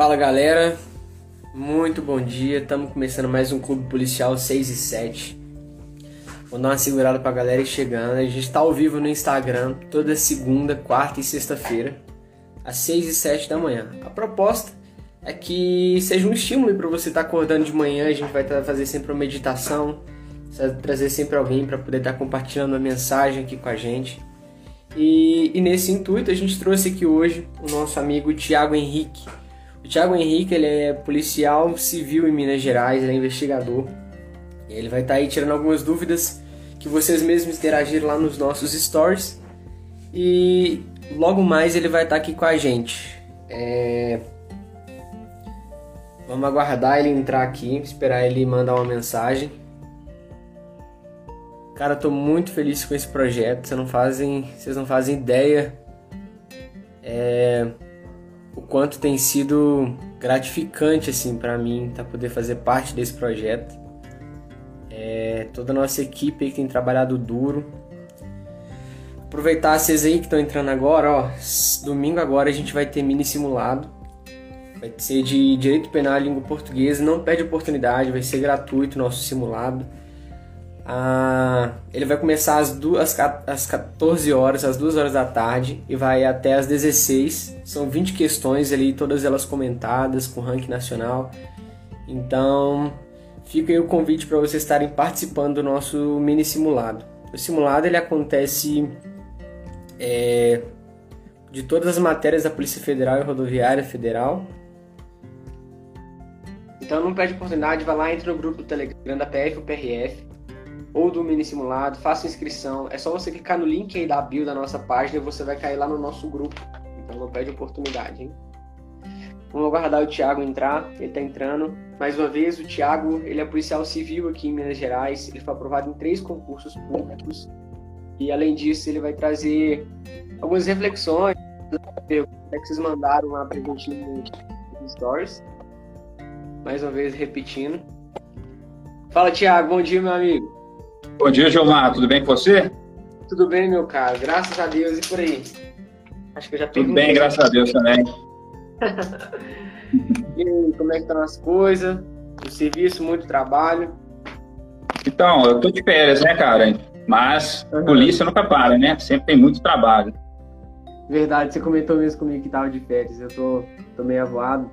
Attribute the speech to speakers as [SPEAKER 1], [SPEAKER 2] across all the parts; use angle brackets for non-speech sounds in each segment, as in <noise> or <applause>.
[SPEAKER 1] Fala galera, muito bom dia. Estamos começando mais um Clube Policial 6 e 7. Vou dar uma segurada pra galera chegando. A gente está ao vivo no Instagram toda segunda, quarta e sexta-feira, às 6 e 7 da manhã. A proposta é que seja um estímulo para você estar tá acordando de manhã. A gente vai fazer sempre uma meditação, trazer sempre alguém para poder estar tá compartilhando uma mensagem aqui com a gente. E, e, nesse intuito a gente trouxe aqui hoje o nosso amigo Tiago Henrique. Thiago Henrique ele é policial civil em Minas Gerais, ele é investigador. Ele vai estar tá aí tirando algumas dúvidas que vocês mesmos interagiram lá nos nossos stories. E logo mais ele vai estar tá aqui com a gente. É... Vamos aguardar ele entrar aqui, esperar ele mandar uma mensagem. Cara, tô muito feliz com esse projeto. Vocês não fazem, vocês não fazem ideia. É o quanto tem sido gratificante assim para mim tá poder fazer parte desse projeto. É, toda a nossa equipe que tem trabalhado duro. Aproveitar vocês aí que estão entrando agora, ó, domingo agora a gente vai ter mini simulado. Vai ser de direito penal e língua portuguesa, não perde oportunidade, vai ser gratuito o nosso simulado. Ah, ele vai começar às, duas, às 14 horas, às 2 horas da tarde e vai até às 16. São 20 questões ali, todas elas comentadas com ranking nacional. Então, fica aí o convite para vocês estarem participando do nosso mini simulado. O simulado ele acontece é, de todas as matérias da Polícia Federal e Rodoviária Federal. Então não perde oportunidade, vai lá, entra no grupo do Telegram da PF PRF ou do mini simulado, faça inscrição. É só você clicar no link aí da bio da nossa página e você vai cair lá no nosso grupo. Então não perde oportunidade, hein? Vamos aguardar o Thiago entrar, ele está entrando. Mais uma vez, o Thiago, ele é policial civil aqui em Minas Gerais, ele foi aprovado em três concursos públicos. E além disso, ele vai trazer algumas reflexões, que vocês mandaram lá pra gente stories. Mais uma vez, repetindo. Fala, Thiago, bom dia, meu amigo.
[SPEAKER 2] Bom dia, Gilmar. Tudo bem com você?
[SPEAKER 1] Tudo bem, meu caro. Graças a Deus e por aí.
[SPEAKER 2] Acho que eu já Tudo bem, graças a Deus também. <laughs>
[SPEAKER 1] e aí, como é que estão as coisas? O serviço, muito trabalho?
[SPEAKER 2] Então, eu tô de férias, né, cara? Mas uhum. polícia nunca para, né? Sempre tem muito trabalho.
[SPEAKER 1] Verdade, você comentou mesmo comigo que tava de férias. Eu tô, tô meio avoado.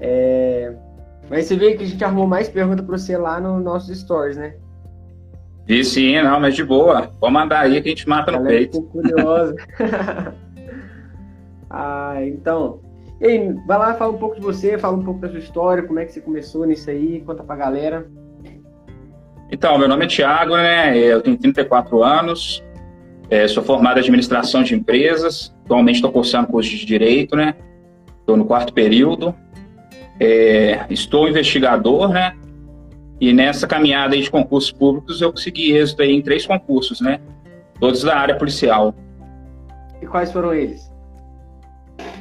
[SPEAKER 1] É... Mas você vê que a gente arrumou mais perguntas para você lá no nossos stories, né?
[SPEAKER 2] Vi sim, não, mas de boa. Pode mandar aí que a gente mata no Galera peito.
[SPEAKER 1] curiosa. <laughs> ah, então. Ei, vai lá, fala um pouco de você, fala um pouco da sua história, como é que você começou nisso aí, conta pra galera.
[SPEAKER 2] Então, meu nome é Thiago, né? Eu tenho 34 anos, é, sou formado em administração de empresas, atualmente estou cursando curso de direito, né? Estou no quarto período. É, estou investigador, né? E nessa caminhada de concursos públicos, eu consegui êxito em três concursos, né? Todos da área policial.
[SPEAKER 1] E quais foram eles?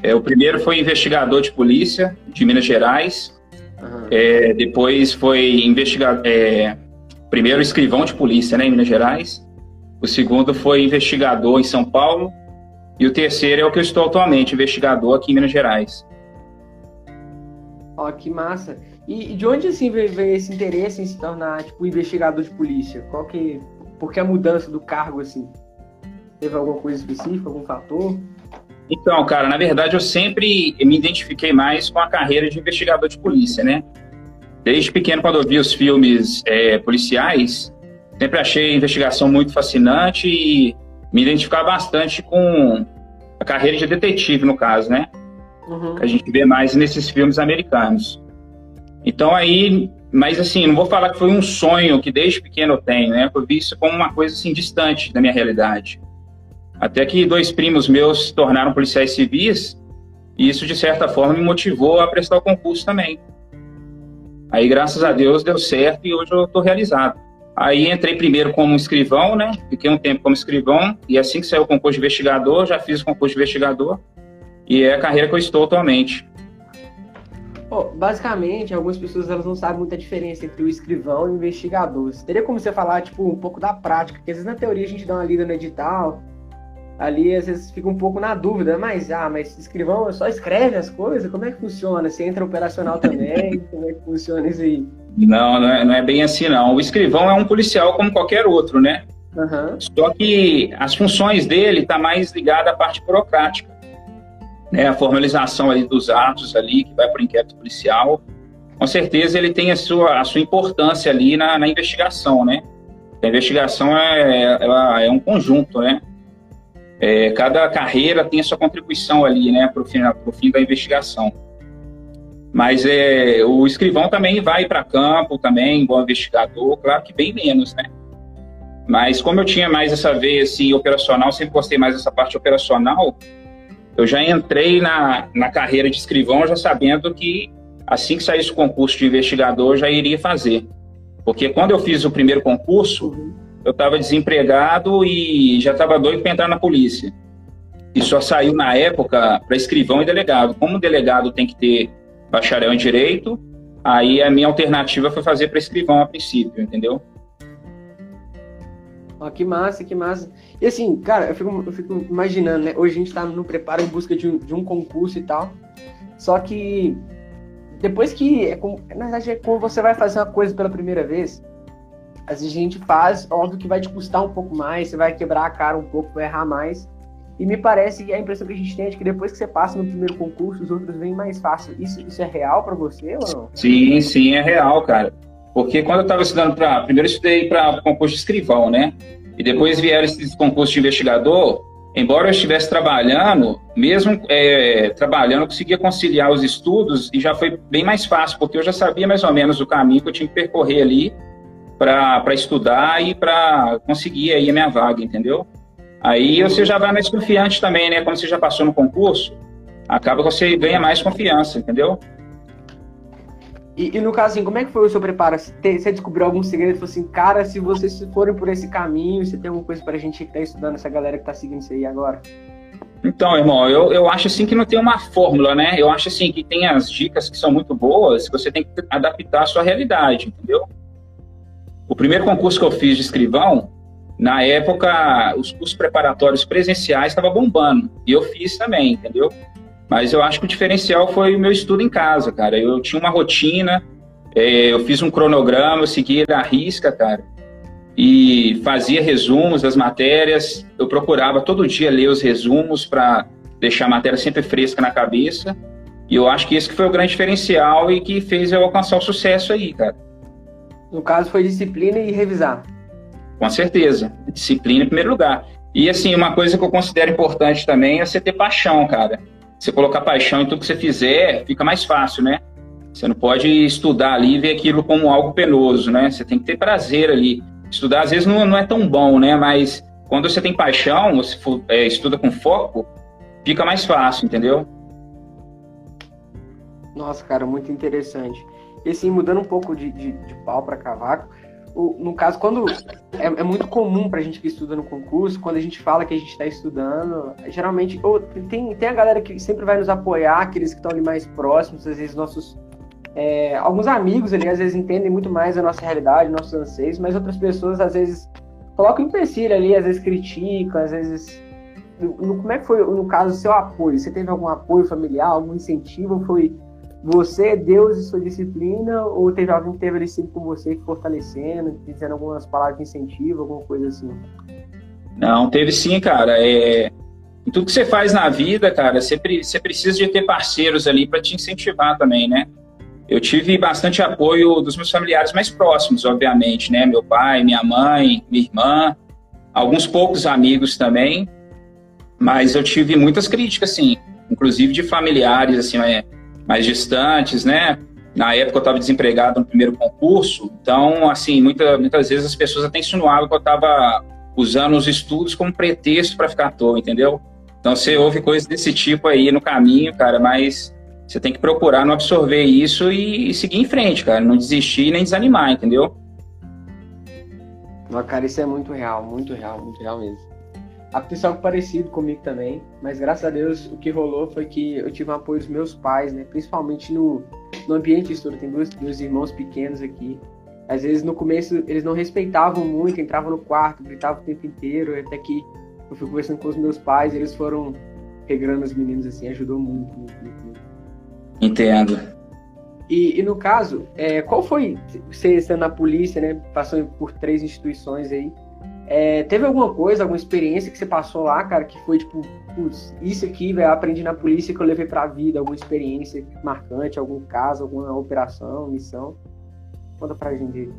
[SPEAKER 2] É, o primeiro foi investigador de polícia de Minas Gerais. Uhum. É, depois foi investigador. É, primeiro escrivão de polícia, né, em Minas Gerais. O segundo foi investigador em São Paulo. E o terceiro é o que eu estou atualmente, investigador aqui em Minas Gerais.
[SPEAKER 1] Ó, oh, que massa. E, e de onde assim veio, veio, esse interesse em se tornar tipo investigador de polícia? Qual que por que a mudança do cargo assim? Teve alguma coisa específica, algum fator?
[SPEAKER 2] Então, cara, na verdade eu sempre me identifiquei mais com a carreira de investigador de polícia, né? Desde pequeno, quando eu vi os filmes é, policiais, sempre achei a investigação muito fascinante e me identificar bastante com a carreira de detetive, no caso, né? Uhum. Que a gente vê mais nesses filmes americanos. Então aí, mas assim, não vou falar que foi um sonho que desde pequeno eu tenho, né? Eu vi isso como uma coisa assim distante da minha realidade. Até que dois primos meus se tornaram policiais civis e isso de certa forma me motivou a prestar o concurso também. Aí, graças a Deus, deu certo e hoje eu estou realizado. Aí entrei primeiro como escrivão, né? Fiquei um tempo como escrivão e assim que saiu o concurso de investigador, já fiz o concurso de investigador e é a carreira que eu estou atualmente.
[SPEAKER 1] Oh, basicamente, algumas pessoas elas não sabem muita diferença entre o escrivão e o investigador. Teria como você falar tipo um pouco da prática, porque às vezes na teoria a gente dá uma lida no edital, ali às vezes fica um pouco na dúvida, mas ah, mas escrivão só escreve as coisas, como é que funciona? Você entra operacional também, <laughs> como é que funciona isso aí?
[SPEAKER 2] Não, não é, não é bem assim não. O escrivão é um policial como qualquer outro, né? Uhum. Só que as funções dele está mais ligada à parte burocrática, né? A formalização ali dos atos ali que vai para o inquérito policial, com certeza ele tem a sua, a sua importância ali na, na investigação, né? A investigação é, ela é um conjunto, né? É, cada carreira tem a sua contribuição ali, né, para o fim, fim da investigação. Mas é, o escrivão também vai para campo, também, bom investigador, claro que bem menos, né? Mas como eu tinha mais essa veia assim, operacional, sempre gostei mais dessa parte operacional, eu já entrei na, na carreira de escrivão já sabendo que assim que saísse o concurso de investigador, eu já iria fazer. Porque quando eu fiz o primeiro concurso, eu estava desempregado e já estava doido para entrar na polícia. E só saiu na época para escrivão e delegado. Como delegado tem que ter bacharel em direito, aí a minha alternativa foi fazer para escrivão a princípio, entendeu?
[SPEAKER 1] Ó, que massa, que massa. E assim, cara, eu fico, eu fico imaginando, né? Hoje a gente está no preparo em busca de um, de um concurso e tal. Só que depois que. É como, na verdade, é como você vai fazer uma coisa pela primeira vez. Às vezes a gente faz, óbvio que vai te custar um pouco mais, você vai quebrar a cara um pouco, vai errar mais. E me parece que a impressão que a gente tem é de que depois que você passa no primeiro concurso, os outros vêm mais fácil. Isso, isso é real para você ou não?
[SPEAKER 2] Sim, sim, é real, cara. Porque quando eu estava estudando para. Primeiro eu estudei para concurso de escrivão, né? E depois vieram esses concursos de investigador. Embora eu estivesse trabalhando, mesmo é, trabalhando, eu conseguia conciliar os estudos e já foi bem mais fácil, porque eu já sabia mais ou menos o caminho que eu tinha que percorrer ali para estudar e para conseguir aí a minha vaga, entendeu? Aí você já vai mais confiante também, né? Quando você já passou no concurso, acaba que você ganha mais confiança, entendeu?
[SPEAKER 1] E, e, no caso, assim, como é que foi o seu preparo? Você descobriu algum segredo? Falou assim, cara, se vocês forem por esse caminho, você tem alguma coisa pra gente que tá estudando, essa galera que tá seguindo isso aí agora?
[SPEAKER 2] Então, irmão, eu, eu acho assim que não tem uma fórmula, né? Eu acho assim que tem as dicas que são muito boas, você tem que adaptar a sua realidade, entendeu? O primeiro concurso que eu fiz de escrivão, na época, os cursos preparatórios presenciais estavam bombando. E eu fiz também, entendeu? Mas eu acho que o diferencial foi o meu estudo em casa, cara. Eu tinha uma rotina, é, eu fiz um cronograma, eu seguia a risca, cara. E fazia resumos das matérias. Eu procurava todo dia ler os resumos para deixar a matéria sempre fresca na cabeça. E eu acho que esse que foi o grande diferencial e que fez eu alcançar o sucesso aí, cara.
[SPEAKER 1] No caso, foi disciplina e revisar.
[SPEAKER 2] Com certeza. Disciplina em primeiro lugar. E, assim, uma coisa que eu considero importante também é você ter paixão, cara. Você colocar paixão em tudo que você fizer, fica mais fácil, né? Você não pode estudar ali e ver aquilo como algo penoso, né? Você tem que ter prazer ali. Estudar, às vezes, não, não é tão bom, né? Mas quando você tem paixão, você for, é, estuda com foco, fica mais fácil, entendeu?
[SPEAKER 1] Nossa, cara, muito interessante. E assim, mudando um pouco de, de, de pau para cavaco, no caso, quando é, é, muito comum pra gente que estuda no concurso, quando a gente fala que a gente está estudando, geralmente, ou tem, tem a galera que sempre vai nos apoiar, aqueles que estão ali mais próximos, às vezes nossos. É, alguns amigos ali às vezes entendem muito mais a nossa realidade, nossos anseios, mas outras pessoas às vezes colocam empecilho ali, às vezes criticam, às vezes. No, como é que foi, no caso, o seu apoio? Você teve algum apoio familiar, algum incentivo? Foi você é Deus e sua disciplina, ou teve alguém que teve sempre com você, fortalecendo, dizendo algumas palavras de incentivo, alguma coisa assim?
[SPEAKER 2] Não, teve sim, cara. É... Em tudo que você faz na vida, cara, você, você precisa de ter parceiros ali para te incentivar também, né? Eu tive bastante apoio dos meus familiares mais próximos, obviamente, né? Meu pai, minha mãe, minha irmã, alguns poucos amigos também, mas eu tive muitas críticas, assim, inclusive de familiares, assim, é, mais distantes, né? Na época eu estava desempregado no primeiro concurso, então, assim, muita, muitas vezes as pessoas até insinuavam que eu estava usando os estudos como pretexto para ficar à toa, entendeu? Então você ouve coisas desse tipo aí no caminho, cara, mas você tem que procurar não absorver isso e, e seguir em frente, cara, não desistir nem desanimar, entendeu?
[SPEAKER 1] Não, cara, isso é muito real, muito real, muito real mesmo. Aconteceu algo parecido comigo também, mas graças a Deus o que rolou foi que eu tive o apoio dos meus pais, né? Principalmente no, no ambiente de estudo. Tem dois, dois irmãos pequenos aqui. Às vezes no começo eles não respeitavam muito, entravam no quarto, gritavam o tempo inteiro, até que eu fui conversando com os meus pais, eles foram regrando os meninos assim, ajudou muito, muito, muito. muito.
[SPEAKER 2] Entendo.
[SPEAKER 1] E, e, no caso, é, qual foi, você sendo na polícia, né, passou por três instituições aí, é, teve alguma coisa, alguma experiência que você passou lá, cara, que foi tipo, putz, isso aqui, velho, aprendi na polícia que eu levei pra vida, alguma experiência marcante, algum caso, alguma operação, missão? Conta pra gente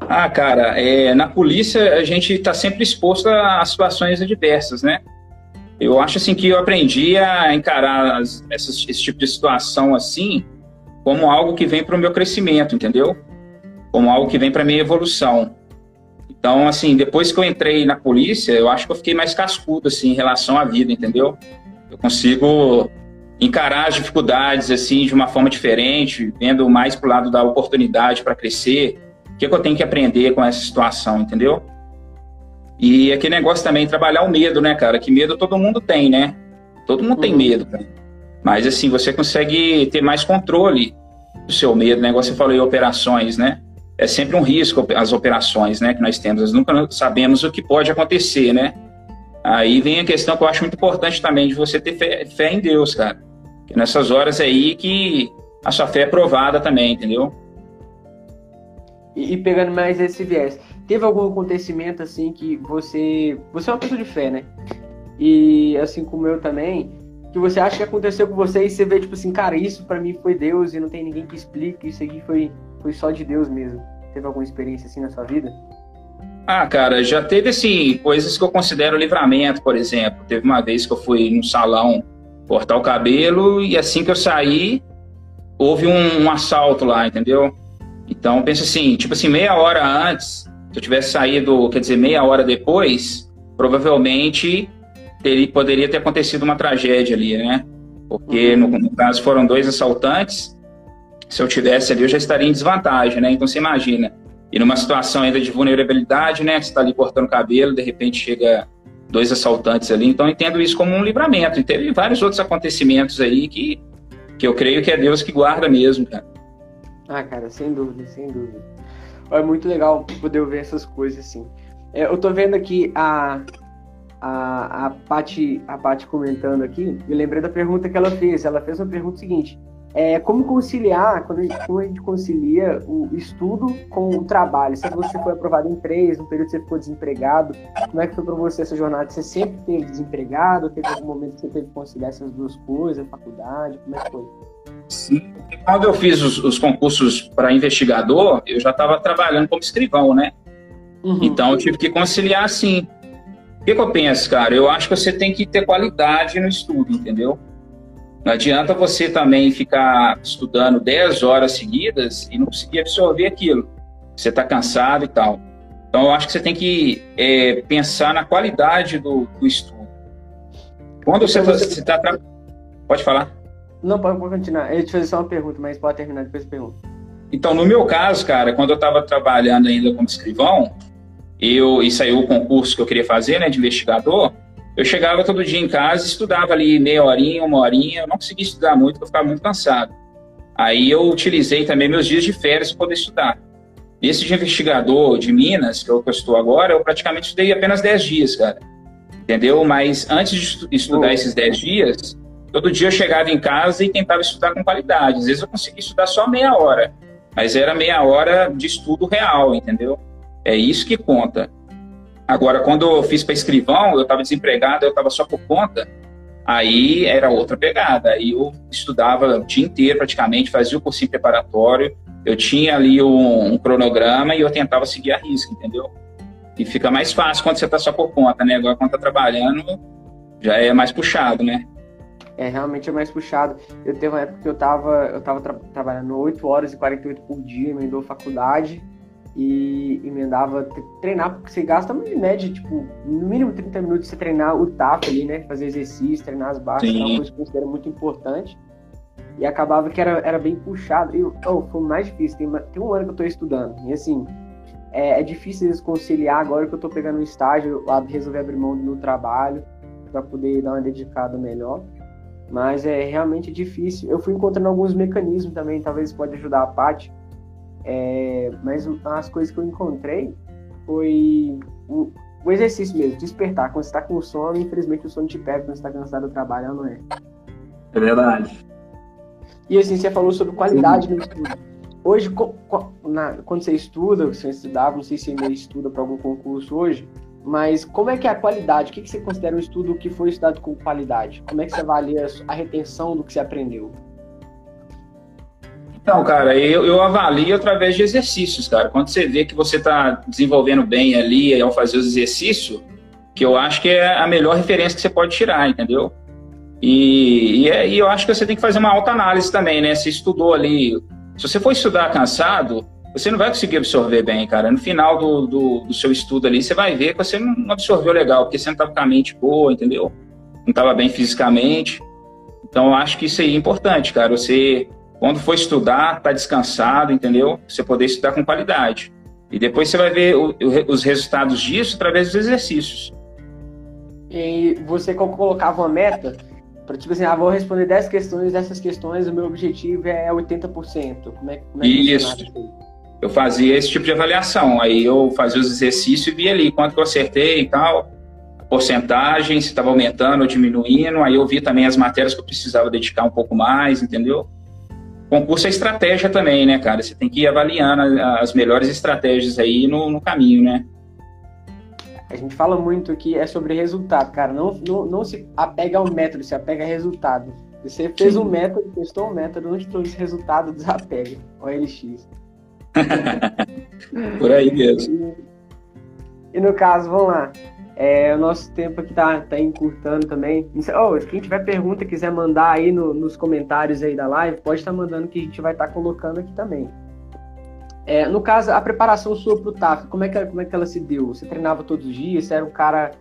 [SPEAKER 2] Ah, cara, é, na polícia a gente está sempre exposto a situações adversas, né? Eu acho assim que eu aprendi a encarar as, essas, esse tipo de situação assim como algo que vem para o meu crescimento, entendeu? Como algo que vem para minha evolução. Então, assim, depois que eu entrei na polícia, eu acho que eu fiquei mais cascudo, assim, em relação à vida, entendeu? Eu consigo encarar as dificuldades, assim, de uma forma diferente, vendo mais pro lado da oportunidade para crescer. O que, é que eu tenho que aprender com essa situação, entendeu? E aquele negócio também, trabalhar o medo, né, cara? Que medo todo mundo tem, né? Todo mundo uhum. tem medo, cara. Mas, assim, você consegue ter mais controle do seu medo. O negócio você falou em operações, né? É sempre um risco as operações, né, que nós temos. Nós nunca sabemos o que pode acontecer, né? Aí vem a questão que eu acho muito importante também de você ter fé, fé em Deus, cara. Que nessas horas aí que a sua fé é provada também, entendeu?
[SPEAKER 1] E, e, pegando mais esse viés, teve algum acontecimento assim que você, você é uma pessoa de fé, né? E assim como eu também, que você acha que aconteceu com você e você vê tipo assim, cara, isso para mim foi Deus e não tem ninguém que explique, isso aqui foi foi só de Deus mesmo? Teve alguma experiência assim na sua vida?
[SPEAKER 2] Ah, cara, já teve assim, coisas que eu considero livramento, por exemplo. Teve uma vez que eu fui num salão cortar o cabelo e assim que eu saí, houve um, um assalto lá, entendeu? Então, pensa assim, tipo assim, meia hora antes, se eu tivesse saído, quer dizer, meia hora depois, provavelmente teria, poderia ter acontecido uma tragédia ali, né? Porque no, no caso foram dois assaltantes se eu tivesse ali, eu já estaria em desvantagem, né? Então você imagina, e numa situação ainda de vulnerabilidade, né? Você está ali cortando cabelo, de repente chega dois assaltantes ali. Então entendo isso como um livramento. E teve vários outros acontecimentos aí que, que eu creio que é Deus que guarda mesmo, cara.
[SPEAKER 1] Ah, cara, sem dúvida, sem dúvida. É muito legal poder ver essas coisas assim. É, eu tô vendo aqui a, a, a, a Paty comentando aqui, e lembrei da pergunta que ela fez. Ela fez uma pergunta seguinte: é, como conciliar, quando a, gente, como a gente concilia o estudo com o trabalho? Se você foi aprovado em três, no período você ficou desempregado, como é que foi para você essa jornada? Você sempre teve desempregado? Teve algum momento que você teve que conciliar essas duas coisas, faculdade? Como é que foi?
[SPEAKER 2] Sim. Quando eu fiz os, os concursos para investigador, eu já estava trabalhando como escrivão, né? Uhum. Então eu tive que conciliar assim. O que, que eu penso, cara? Eu acho que você tem que ter qualidade no estudo, entendeu? Não adianta você também ficar estudando 10 horas seguidas e não conseguir absorver aquilo. Você está cansado e tal. Então, eu acho que você tem que é, pensar na qualidade do, do estudo. Quando você está. Tra... Pode falar?
[SPEAKER 1] Não, pode continuar. Eu te fazer só uma pergunta, mas pode terminar depois da pergunta.
[SPEAKER 2] Então, no meu caso, cara, quando eu estava trabalhando ainda como escrivão, eu, e saiu o concurso que eu queria fazer, né, de investigador, eu chegava todo dia em casa, estudava ali meia horinha, uma horinha, eu não conseguia estudar muito, eu ficava muito cansado. Aí eu utilizei também meus dias de férias para poder estudar. Esse de investigador de Minas, que é o que eu estou agora, eu praticamente estudei apenas 10 dias, cara. Entendeu? Mas antes de estudar esses 10 dias, todo dia eu chegava em casa e tentava estudar com qualidade. Às vezes eu conseguia estudar só meia hora, mas era meia hora de estudo real, entendeu? É isso que conta. Agora, quando eu fiz para escrivão, eu estava desempregado, eu estava só por conta, aí era outra pegada. Aí eu estudava o dia inteiro praticamente, fazia o cursinho preparatório, eu tinha ali um, um cronograma e eu tentava seguir a risca, entendeu? E fica mais fácil quando você está só por conta, né? Agora, quando está trabalhando, já é mais puxado, né?
[SPEAKER 1] É, realmente é mais puxado. Eu teve uma época que eu estava eu tava tra trabalhando 8 horas e 48 por dia, emendou faculdade, e emendava treinar, porque você gasta uma média, tipo, no mínimo 30 minutos você treinar o TAF ali, né? Fazer exercício, treinar as barras, que é uma coisa que eu considero muito importante. E acabava que era, era bem puxado. E oh, foi mais difícil. Tem, tem um ano que eu tô estudando. E assim, é, é difícil conciliar agora que eu tô pegando um estágio, lá resolver abrir mão do trabalho para poder dar uma dedicada melhor. Mas é realmente difícil. Eu fui encontrando alguns mecanismos também, talvez pode ajudar a parte é, mas as coisas que eu encontrei foi o, o, exercício mesmo, despertar. Quando você tá com sono, infelizmente o sono te pega quando você tá cansado do trabalho, não é?
[SPEAKER 2] É verdade.
[SPEAKER 1] E assim, você falou sobre qualidade no estudo. Hoje, na, quando você estuda, você estudava, não sei se ainda estuda para algum concurso hoje, mas como é que é a qualidade? O que, que você considera um estudo que foi estudado com qualidade? Como é que você avalia a retenção do que você aprendeu?
[SPEAKER 2] Então, cara, eu, eu avalio através de exercícios, cara. Quando você vê que você está desenvolvendo bem ali ao fazer os exercícios, que eu acho que é a melhor referência que você pode tirar, entendeu? E, e, é, e eu acho que você tem que fazer uma alta análise também, né? Você estudou ali. Se você for estudar cansado, você não vai conseguir absorver bem, cara. No final do, do, do seu estudo ali, você vai ver que você não absorveu legal, porque você não estava com a mente boa, entendeu? Não estava bem fisicamente. Então, eu acho que isso aí é importante, cara. Você quando for estudar, tá descansado, entendeu? Você poder estudar com qualidade. E depois você vai ver o, o, os resultados disso através dos exercícios.
[SPEAKER 1] E você colocava uma meta para tipo assim, ah, vou responder 10 questões, dessas questões o meu objetivo é 80%. Como é, como é
[SPEAKER 2] que Isso. Eu fazia esse tipo de avaliação. Aí eu fazia os exercícios e via ali quanto que eu acertei e tal, a porcentagem, se estava aumentando ou diminuindo. Aí eu via também as matérias que eu precisava dedicar um pouco mais, entendeu? Concurso é estratégia também, né, cara? Você tem que ir avaliando as melhores estratégias aí no, no caminho, né?
[SPEAKER 1] A gente fala muito que é sobre resultado, cara. Não, não, não se apega ao método, se apega a resultado. Você fez Sim. um método, testou um método, não te trouxe resultado, desapega. OLX. <laughs>
[SPEAKER 2] Por aí mesmo.
[SPEAKER 1] E, e no caso, vamos lá. É, o nosso tempo aqui tá, tá encurtando também. Oh, quem tiver pergunta, quiser mandar aí no, nos comentários aí da live, pode estar tá mandando que a gente vai estar tá colocando aqui também. É, no caso, a preparação sua para o TAF, como é, que, como é que ela se deu? Você treinava todos os dias? Você era um cara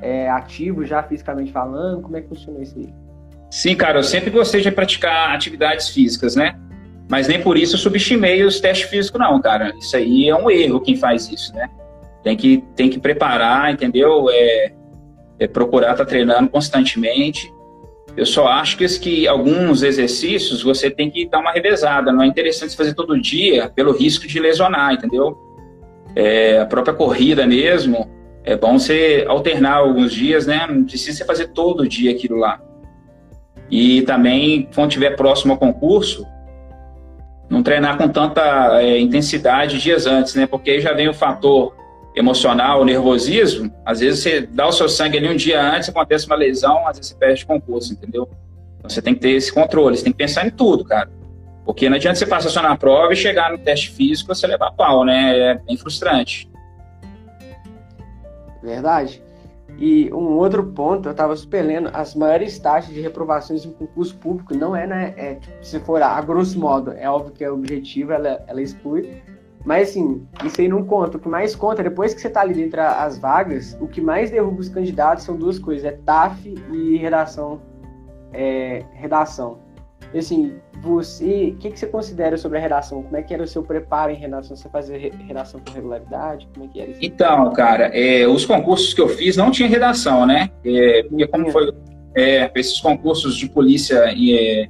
[SPEAKER 1] é, ativo já fisicamente falando? Como é que funcionou isso aí?
[SPEAKER 2] Sim, cara, eu sempre gostei de praticar atividades físicas, né? Mas nem por isso eu subestimei os testes físicos, não, cara. Isso aí é um erro quem faz isso, né? Tem que, tem que preparar, entendeu? É, é procurar estar tá treinando constantemente. Eu só acho que, que alguns exercícios você tem que dar uma revezada. Não é interessante fazer todo dia pelo risco de lesionar, entendeu? É, a própria corrida mesmo, é bom você alternar alguns dias, né? Não precisa você fazer todo dia aquilo lá. E também, quando estiver próximo ao concurso, não treinar com tanta é, intensidade dias antes, né? Porque aí já vem o fator emocional, nervosismo, às vezes você dá o seu sangue ali um dia antes, acontece uma lesão, às vezes você perde concurso, entendeu? Então você tem que ter esse controle, você tem que pensar em tudo, cara. Porque não adianta você passar só na prova e chegar no teste físico você levar pau, né? É bem frustrante.
[SPEAKER 1] Verdade. E um outro ponto, eu estava super lendo, as maiores taxas de reprovações em concurso público não é, né? É, tipo, se for a, a grosso modo, é óbvio que é objetivo, ela, ela exclui, mas assim, isso aí não conta. O que mais conta, depois que você tá ali dentro das vagas, o que mais derruba os candidatos são duas coisas, é TAF e redação. É, redação. E, assim, você, o que, que você considera sobre a redação? Como é que era o seu preparo em redação? Você fazia redação com regularidade? Como é que era isso?
[SPEAKER 2] Então, cara, é, os concursos que eu fiz não tinha redação, né? É, porque como foi é, esses concursos de polícia é,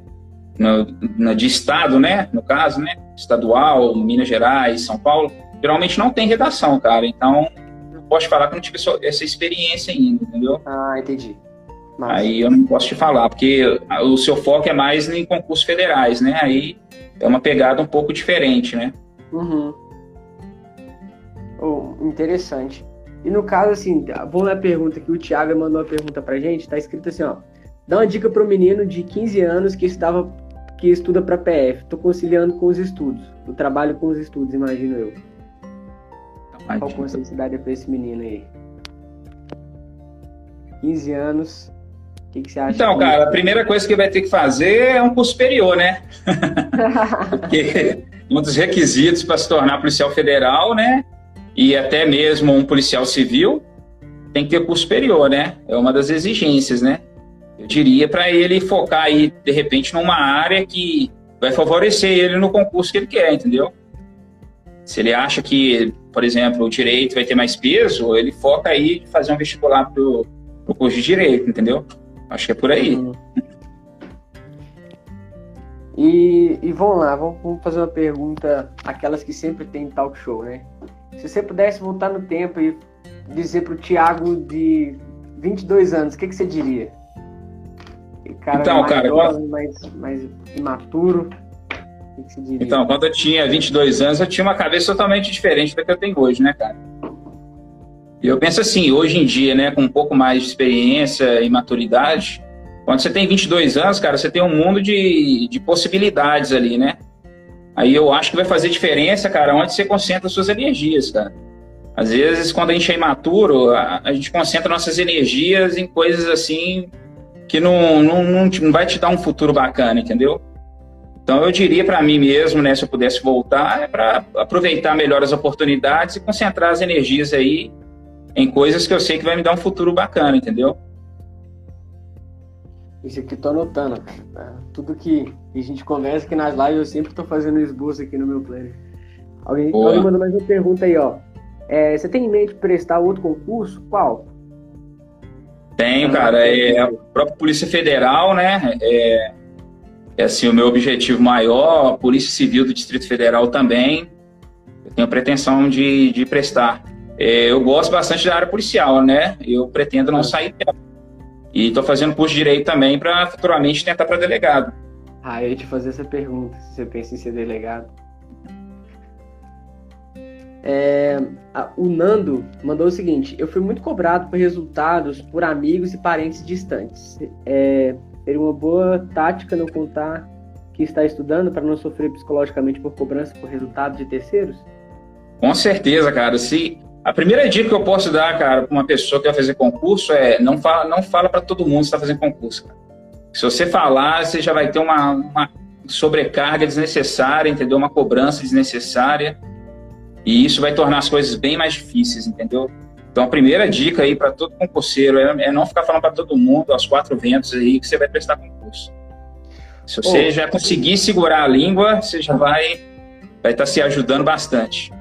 [SPEAKER 2] no, no, de estado, né? No caso, né? Estadual, Minas Gerais, São Paulo, geralmente não tem redação, cara. Então, não posso falar que não tive essa experiência ainda, entendeu?
[SPEAKER 1] Ah, entendi.
[SPEAKER 2] Mas... Aí eu não posso te falar, porque o seu foco é mais em concursos federais, né? Aí é uma pegada um pouco diferente, né?
[SPEAKER 1] Uhum. Oh, interessante. E no caso, assim, vamos na pergunta que o Thiago mandou uma pergunta pra gente, tá escrito assim, ó. Dá uma dica para o menino de 15 anos que estava que estuda para PF. Estou conciliando com os estudos. O trabalho com os estudos, imagino eu. Qual a necessidade é para esse menino aí? 15 anos. O que, que, você acha?
[SPEAKER 2] Então, cara, a primeira coisa que vai ter que fazer é um curso superior, né? <laughs> Porque um dos requisitos para se tornar policial federal, né? E até mesmo um policial civil, tem que ter curso superior, né? É uma das exigências, né? Eu diria para ele focar aí, de repente, numa área que vai favorecer ele no concurso que ele quer, entendeu? Se ele acha que, por exemplo, o direito vai ter mais peso, ele foca aí de fazer um vestibular pro, pro curso de direito, entendeu? Acho que é por aí. Uhum.
[SPEAKER 1] E, e vamos lá, vamos, fazer uma pergunta, aquelas que sempre tem talk show, né? Se você pudesse voltar no tempo e dizer pro Thiago de 22 anos, o que, que você diria? Cara então, mais cara, jovem, mais, mais imaturo.
[SPEAKER 2] Então, quando eu tinha 22 anos, eu tinha uma cabeça totalmente diferente da que eu tenho hoje, né, cara? E eu penso assim, hoje em dia, né, com um pouco mais de experiência e maturidade, quando você tem 22 anos, cara, você tem um mundo de, de possibilidades ali, né? Aí eu acho que vai fazer diferença, cara, onde você concentra suas energias, cara. Às vezes, quando a gente é imaturo, a, a gente concentra nossas energias em coisas assim que não, não, não, não vai te dar um futuro bacana, entendeu? Então eu diria para mim mesmo, né, se eu pudesse voltar, é para aproveitar melhor as oportunidades e concentrar as energias aí em coisas que eu sei que vai me dar um futuro bacana, entendeu?
[SPEAKER 1] Isso aqui eu tô anotando, cara. Tudo que a gente conversa aqui nas lives, eu sempre tô fazendo esboço aqui no meu planner. Alguém, alguém mandou mais uma pergunta aí, ó. É, você tem em mente prestar outro concurso? Qual?
[SPEAKER 2] Tenho, cara. É a própria Polícia Federal, né? É, é assim, o meu objetivo maior, a Polícia Civil do Distrito Federal também. Eu tenho pretensão de, de prestar. É, eu gosto bastante da área policial, né? Eu pretendo não sair dela. E estou fazendo curso de Direito também para futuramente tentar para delegado.
[SPEAKER 1] Ah, eu ia te fazer essa pergunta, se você pensa em ser delegado. É, o Nando mandou o seguinte: Eu fui muito cobrado por resultados por amigos e parentes distantes. É, seria uma boa tática não contar que está estudando para não sofrer psicologicamente por cobrança por resultados de terceiros?
[SPEAKER 2] Com certeza, cara. Se a primeira dica que eu posso dar, cara, para uma pessoa que vai fazer concurso é não fala, não fala para todo mundo que está fazendo concurso. Cara. Se você falar, você já vai ter uma, uma sobrecarga desnecessária, entendeu? Uma cobrança desnecessária e isso vai tornar as coisas bem mais difíceis, entendeu? Então, a primeira dica aí para todo concurseiro é, é, não ficar falando para todo mundo, aos quatro ventos aí, que você vai prestar concurso. Se você oh. já conseguir segurar a língua, você já vai vai estar tá se ajudando bastante.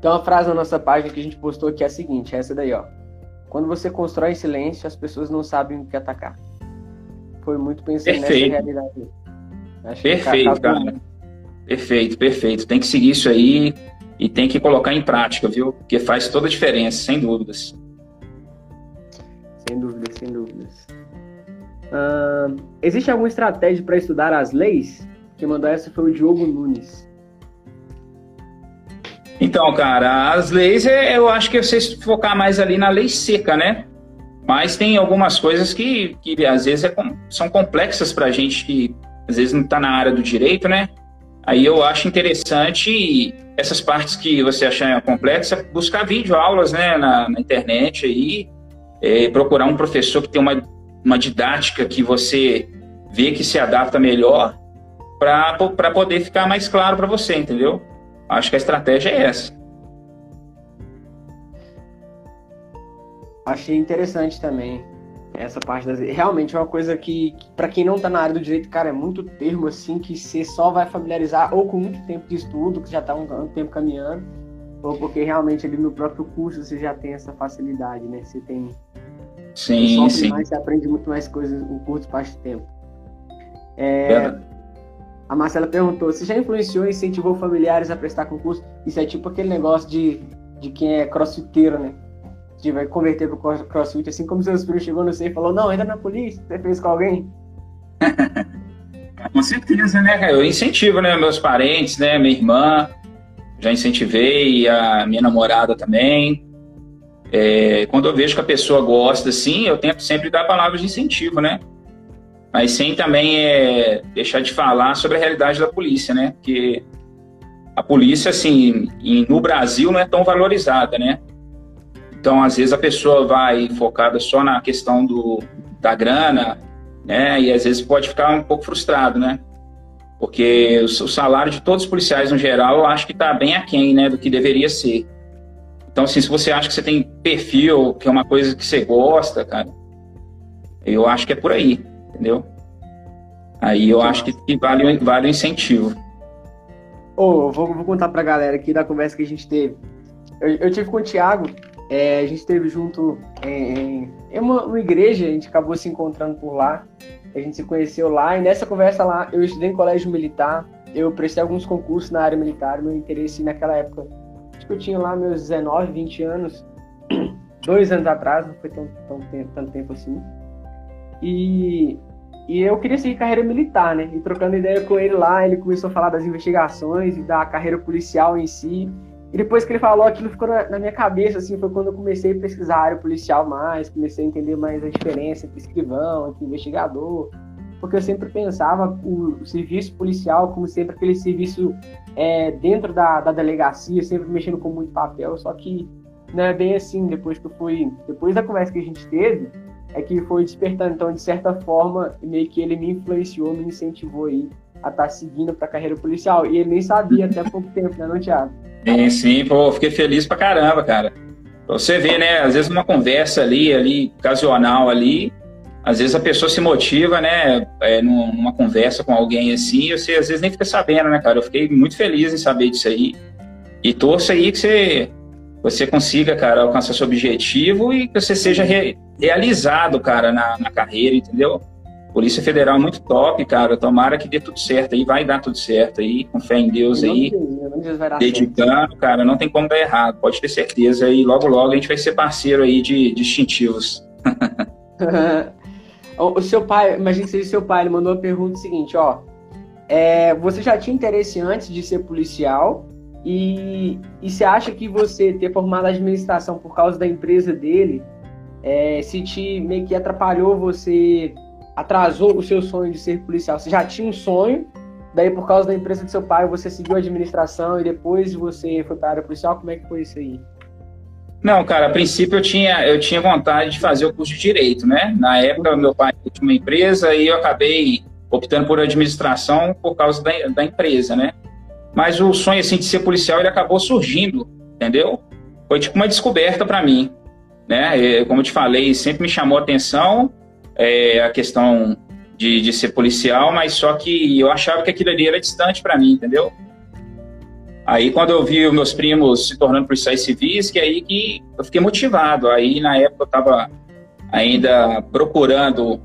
[SPEAKER 1] Tem uma frase na nossa página que a gente postou que é a seguinte, é essa daí, ó. Quando você constrói em silêncio, as pessoas não sabem o que atacar. Foi muito pensando
[SPEAKER 2] perfeito. nessa realidade. Acho perfeito, cara. Perfeito, perfeito. Tem que seguir isso aí e tem que colocar em prática, viu? Porque faz toda a diferença, sem dúvidas.
[SPEAKER 1] Sem dúvidas, sem dúvidas. Uh, existe alguma estratégia para estudar as leis? Quem mandou essa foi o Diogo Nunes.
[SPEAKER 2] Então, cara, as leis, é, eu acho que você focar mais ali na lei seca, né? Mas tem algumas coisas que, que às vezes é, são complexas para a gente que às vezes não está na área do direito, né? Aí eu acho interessante essas partes que você achar complexa, buscar vídeo aulas né, na, na internet aí, é, procurar um professor que tem uma, uma didática que você vê que se adapta melhor para poder ficar mais claro para você, entendeu? Acho que a estratégia é essa.
[SPEAKER 1] Achei interessante também essa parte das realmente é uma coisa que, que para quem não está na área do direito, cara, é muito termo assim que você só vai familiarizar ou com muito tempo de estudo, que já está um, um, tempo caminhando, ou porque realmente ali no próprio curso você já tem essa facilidade, né? Você tem
[SPEAKER 2] Sim,
[SPEAKER 1] você
[SPEAKER 2] sim.
[SPEAKER 1] Mais, você aprende muito mais coisas em curto espaço de tempo. É, a Marcela perguntou: se já influenciou e incentivou familiares a prestar concurso? Isso é tipo aquele negócio de, de quem é crossfiteiro, né? De vai converter pro crossfit, assim como seus filhos chegou no você e falou, não, entra na polícia, você fez com alguém? <laughs>
[SPEAKER 2] com certeza, né, Eu incentivo, né, meus parentes, né, minha irmã, já incentivei, a minha namorada também. É, quando eu vejo que a pessoa gosta, assim, eu tento sempre dar palavras de incentivo, né? Mas sem também é, deixar de falar sobre a realidade da polícia, né? Porque a polícia, assim, no Brasil não é tão valorizada, né? Então, às vezes, a pessoa vai focada só na questão do, da grana, né? E às vezes pode ficar um pouco frustrado, né? Porque o, salário de todos os policiais, no geral, eu acho que está bem aquém, né? Do que deveria ser. Então, assim, se você acha que você tem perfil, que é uma coisa que você gosta, cara, eu acho que é por aí, entendeu? Aí eu acho que, que vale, vale o incentivo.
[SPEAKER 1] Ô, oh, vou, vou contar pra galera aqui da conversa que a gente teve. Eu, eu tive com o Thiago é, a gente esteve junto em, em uma, uma, igreja, a gente acabou se encontrando por lá, a gente se conheceu lá, e nessa conversa lá, eu estudei em colégio militar, eu prestei alguns concursos na área militar, meu interesse naquela época, acho que eu tinha lá meus 19, 20 anos, <clears throat> dois anos atrás, não foi tão, tão tanto tempo assim. E, e eu queria seguir carreira militar, né? E trocando ideia com ele lá, ele começou a falar das investigações e da carreira policial em si. E depois que ele falou, aquilo ficou na, na minha cabeça, assim, foi quando eu comecei a pesquisar a área policial mais, comecei a entender mais a diferença entre escrivão, entre investigador, porque eu sempre pensava o, serviço policial como sempre aquele serviço é, dentro da, da delegacia, sempre mexendo com muito papel, só que não é bem assim, depois que eu fui, depois da conversa que a gente teve, é que foi despertando, então, de certa forma, meio que ele me influenciou, me incentivou aí a estar tá seguindo para a carreira policial, e ele nem sabia até pouco tempo, né, não, Thiago?
[SPEAKER 2] Sim, sim, pô, fiquei feliz pra caramba, cara. Você vê, né, às vezes uma conversa ali, ali, ocasional ali, às vezes a pessoa se motiva, né, é, numa conversa com alguém assim, você às vezes nem fica sabendo, né, cara? Eu fiquei muito feliz em saber disso aí. E torço aí que você, você consiga, cara, alcançar seu objetivo e que você seja re, realizado, cara, na, na carreira, entendeu? Polícia Federal muito top, cara. Tomara que dê tudo certo aí, vai dar tudo certo aí, com fé em Deus aí. dedicando, cara, não tem como dar errado, pode ter certeza. E logo, logo a gente vai ser parceiro aí de distintivos. <laughs>
[SPEAKER 1] o seu pai, imagina que seja seu pai, ele mandou a pergunta seguinte, ó. É, você já tinha interesse antes de ser policial e, e você acha que você ter formado a administração por causa da empresa dele é, se te meio que atrapalhou você atrasou o seu sonho de ser policial? Você já tinha um sonho, daí por causa da empresa de seu pai você seguiu a administração e depois você foi para a área policial? Como é que foi isso aí?
[SPEAKER 2] Não, cara, a princípio eu tinha, eu tinha vontade de fazer o curso de Direito, né? Na época, meu pai tinha uma empresa e eu acabei optando por administração por causa da, da empresa, né? Mas o sonho, assim, de ser policial, ele acabou surgindo, entendeu? Foi tipo uma descoberta para mim, né? E, como eu te falei, sempre me chamou a atenção é, a questão de, de ser policial, mas só que eu achava que aquilo ali era distante para mim, entendeu? Aí quando eu vi os meus primos se tornando policiais civis, que é aí que eu fiquei motivado. Aí na época eu estava ainda procurando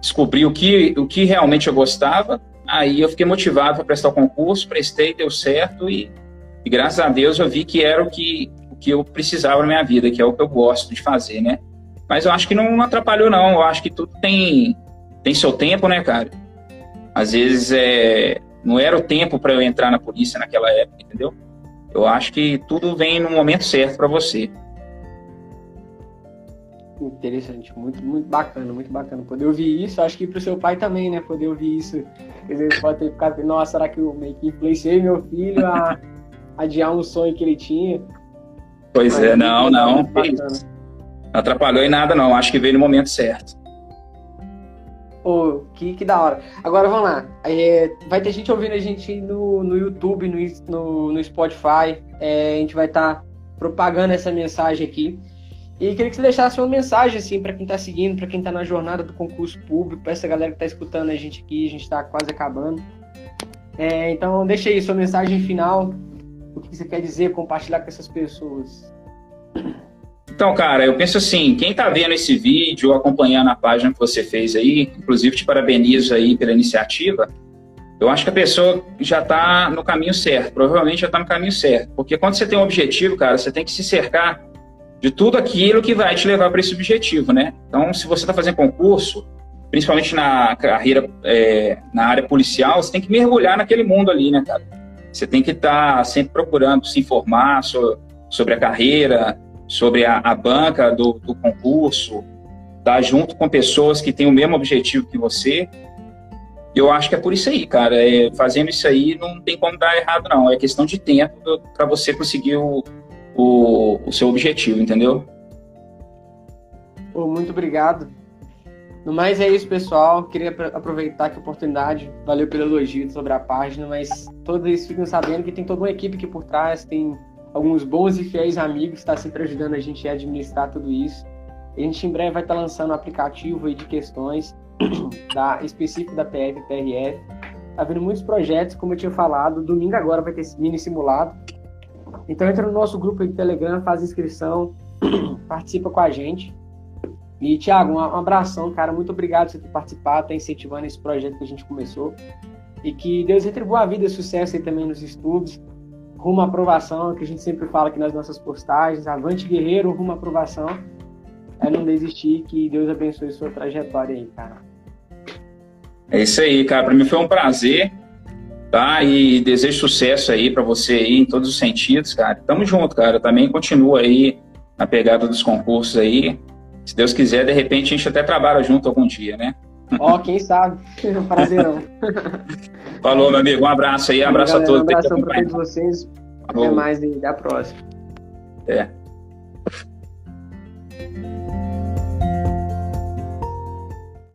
[SPEAKER 2] descobrir o que, o que realmente eu gostava. Aí eu fiquei motivado para prestar o concurso, prestei, deu certo e, e, graças a Deus eu vi que era o que, o que eu precisava na minha vida, que é o que eu gosto de fazer, né? Mas eu acho que não atrapalhou, não. Eu acho que tudo tem, tem seu tempo, né, cara? Às vezes é, não era o tempo para eu entrar na polícia naquela época, entendeu? Eu acho que tudo vem no momento certo para você.
[SPEAKER 1] Interessante, muito, muito bacana, muito bacana. Poder ouvir isso, acho que pro seu pai também, né? Poder ouvir isso. Às vezes pode ter ficado, nossa, será que eu meio que influenciei meu filho a adiar um sonho que ele tinha?
[SPEAKER 2] Pois Mas, é, não, não. Bacana atrapalhou em nada, não. Acho que veio no momento certo.
[SPEAKER 1] Pô, que, que da hora. Agora vamos lá. É, vai ter gente ouvindo a gente no, no YouTube, no, no, no Spotify. É, a gente vai estar tá propagando essa mensagem aqui. E queria que você deixasse uma mensagem assim para quem está seguindo, para quem está na jornada do concurso público, para essa galera que está escutando a gente aqui, a gente está quase acabando. É, então deixa aí sua mensagem final, o que você quer dizer, compartilhar com essas pessoas.
[SPEAKER 2] Então, cara, eu penso assim, quem está vendo esse vídeo, acompanhando a página que você fez aí, inclusive te parabenizo aí pela iniciativa, eu acho que a pessoa já está no caminho certo, provavelmente já está no caminho certo, porque quando você tem um objetivo, cara, você tem que se cercar de tudo aquilo que vai te levar para esse objetivo, né? Então, se você está fazendo concurso, principalmente na carreira, é, na área policial, você tem que mergulhar naquele mundo ali, né, cara? Você tem que estar tá sempre procurando se informar sobre, sobre a carreira, sobre a, a banca do, do concurso, tá junto com pessoas que têm o mesmo objetivo que você. Eu acho que é por isso aí, cara. É, fazendo isso aí não tem como dar errado, não. É questão de tempo para você conseguir o, o, o, seu objetivo, entendeu?
[SPEAKER 1] Muito obrigado. No mais é isso, pessoal. Queria aproveitar que a oportunidade. Valeu pelo elogio sobre a página, mas todos eles ficam sabendo que tem toda uma equipe aqui por trás, tem alguns bons e fiéis amigos que estão tá sempre ajudando a gente a administrar tudo isso. A gente em breve vai estar tá lançando um aplicativo aí de questões <clears throat> da, específico da PF e PRF. Tá vindo muitos projetos, como eu tinha falado. Domingo agora vai ter mini simulado. Então entra no nosso grupo de Telegram, faz inscrição, <clears throat> participa com a gente. E, Thiago, um abração, cara. Muito obrigado por você ter participado, tá incentivando esse projeto que a gente começou. E que Deus retribua a vida, sucesso aí também nos estudos rumo à aprovação, que a gente sempre fala aqui nas nossas postagens, avante guerreiro, rumo à aprovação. É não desistir, que Deus abençoe sua trajetória aí, cara.
[SPEAKER 2] É isso aí, cara. Para mim foi um prazer, tá? E desejo sucesso aí para você aí em todos os sentidos, cara. Tamo junto, cara. Também continua aí na pegada dos concursos aí. Se Deus quiser, de repente a gente até trabalha junto algum dia, né?
[SPEAKER 1] Ó, oh, quem sabe? <laughs> Prazerão.
[SPEAKER 2] Falou, meu amigo. Um abraço aí, um abraço galera, a todos.
[SPEAKER 1] Um abraço para todos vocês. Falou. Até mais e até a próxima.
[SPEAKER 2] É.